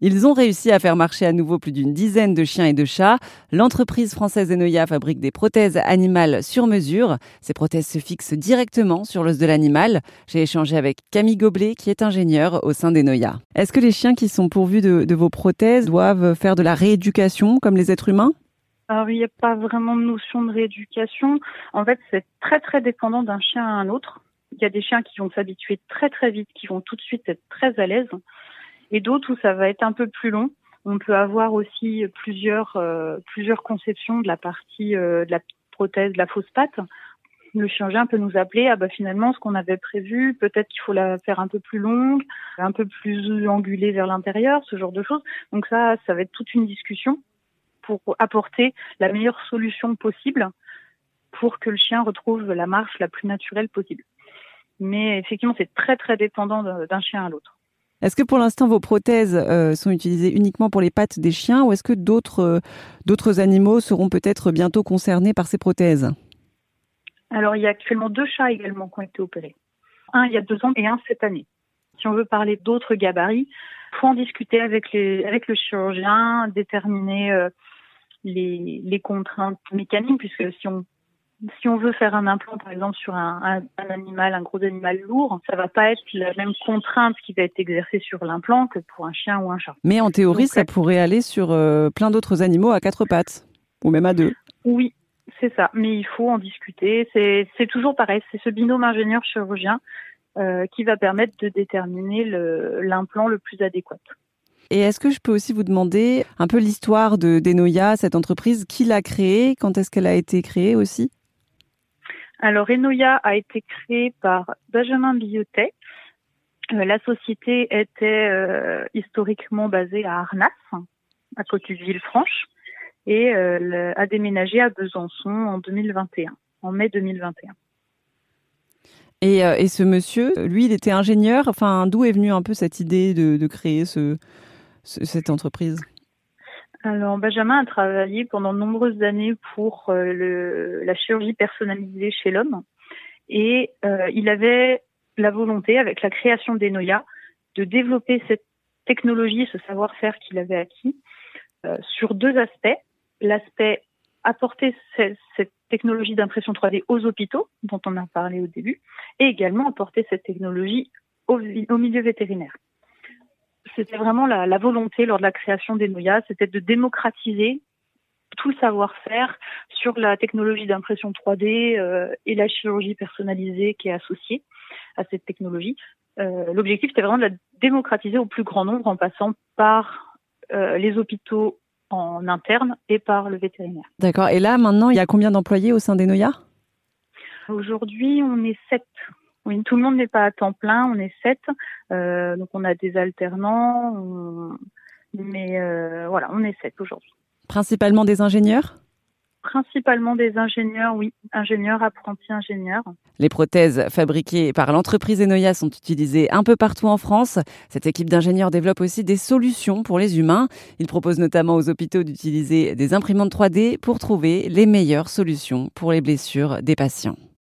Ils ont réussi à faire marcher à nouveau plus d'une dizaine de chiens et de chats. L'entreprise française Enoya fabrique des prothèses animales sur mesure. Ces prothèses se fixent directement sur l'os de l'animal. J'ai échangé avec Camille Goblet, qui est ingénieure au sein d'Enoya. Est-ce que les chiens qui sont pourvus de, vos prothèses doivent faire de la rééducation comme les êtres humains? Alors, il n'y a pas vraiment de notion de rééducation. En fait, c'est très, très dépendant d'un chien à un autre. Il y a des chiens qui vont s'habituer très, très vite, qui vont tout de suite être très à l'aise et d'autres où ça va être un peu plus long. On peut avoir aussi plusieurs euh, plusieurs conceptions de la partie euh, de la prothèse, de la fausse patte. Le chirurgien peut nous appeler, ah bah finalement ce qu'on avait prévu, peut-être qu'il faut la faire un peu plus longue, un peu plus angulée vers l'intérieur, ce genre de choses. Donc ça, ça va être toute une discussion pour apporter la meilleure solution possible pour que le chien retrouve la marche la plus naturelle possible. Mais effectivement, c'est très très dépendant d'un chien à l'autre. Est-ce que pour l'instant vos prothèses euh, sont utilisées uniquement pour les pattes des chiens ou est-ce que d'autres euh, animaux seront peut-être bientôt concernés par ces prothèses? Alors il y a actuellement deux chats également qui ont été opérés. Un il y a deux ans et un cette année. Si on veut parler d'autres gabarits, faut en discuter avec le chirurgien, déterminer euh, les, les contraintes mécaniques puisque si on si on veut faire un implant, par exemple, sur un, un, animal, un gros animal lourd, ça va pas être la même contrainte qui va être exercée sur l'implant que pour un chien ou un chat. Mais en théorie, ça pourrait aller sur euh, plein d'autres animaux à quatre pattes, ou même à deux. Oui, c'est ça. Mais il faut en discuter. C'est toujours pareil. C'est ce binôme ingénieur-chirurgien euh, qui va permettre de déterminer l'implant le, plus adéquat. Et est-ce que je peux aussi vous demander un peu l'histoire de d'Enoya, cette entreprise, qui l'a créée, quand est-ce qu'elle a été créée aussi? Alors, Enoya a été créée par Benjamin Billotet. Euh, la société était euh, historiquement basée à Arnas, à côté de Villefranche, et euh, a déménagé à Besançon en 2021, en mai 2021. Et, et, ce monsieur, lui, il était ingénieur. Enfin, d'où est venue un peu cette idée de, créer ce, cette entreprise? Alors Benjamin a travaillé pendant de nombreuses années pour euh, le, la chirurgie personnalisée chez l'homme et euh, il avait la volonté, avec la création d'Enoya, de développer cette technologie, ce savoir-faire qu'il avait acquis euh, sur deux aspects. L'aspect apporter cette, technologie d'impression 3D aux hôpitaux, dont on a parlé au début, et également apporter cette technologie au, au milieu vétérinaire c'était vraiment la, la, volonté lors de la création des Noya, c'était de démocratiser tout le savoir-faire sur la technologie d'impression 3D euh, et la chirurgie personnalisée qui est associée à cette technologie. Euh, L'objectif, c'était vraiment de la démocratiser au plus grand nombre en passant par euh, les hôpitaux en interne et par le vétérinaire. D'accord. Et là, maintenant, il y a combien d'employés au sein des Noya Aujourd'hui, on est sept oui, tout le monde n'est pas à temps plein, on est sept, euh, donc on a des alternants, mais euh, voilà, on est sept aujourd'hui. Principalement des ingénieurs? Principalement des ingénieurs, oui, ingénieurs, apprentis ingénieurs. Les prothèses fabriquées par l'entreprise Enoya sont utilisées un peu partout en France. Cette équipe d'ingénieurs développe aussi des solutions pour les humains. Ils proposent notamment aux hôpitaux d'utiliser des imprimantes 3D pour trouver les meilleures solutions pour les blessures des patients.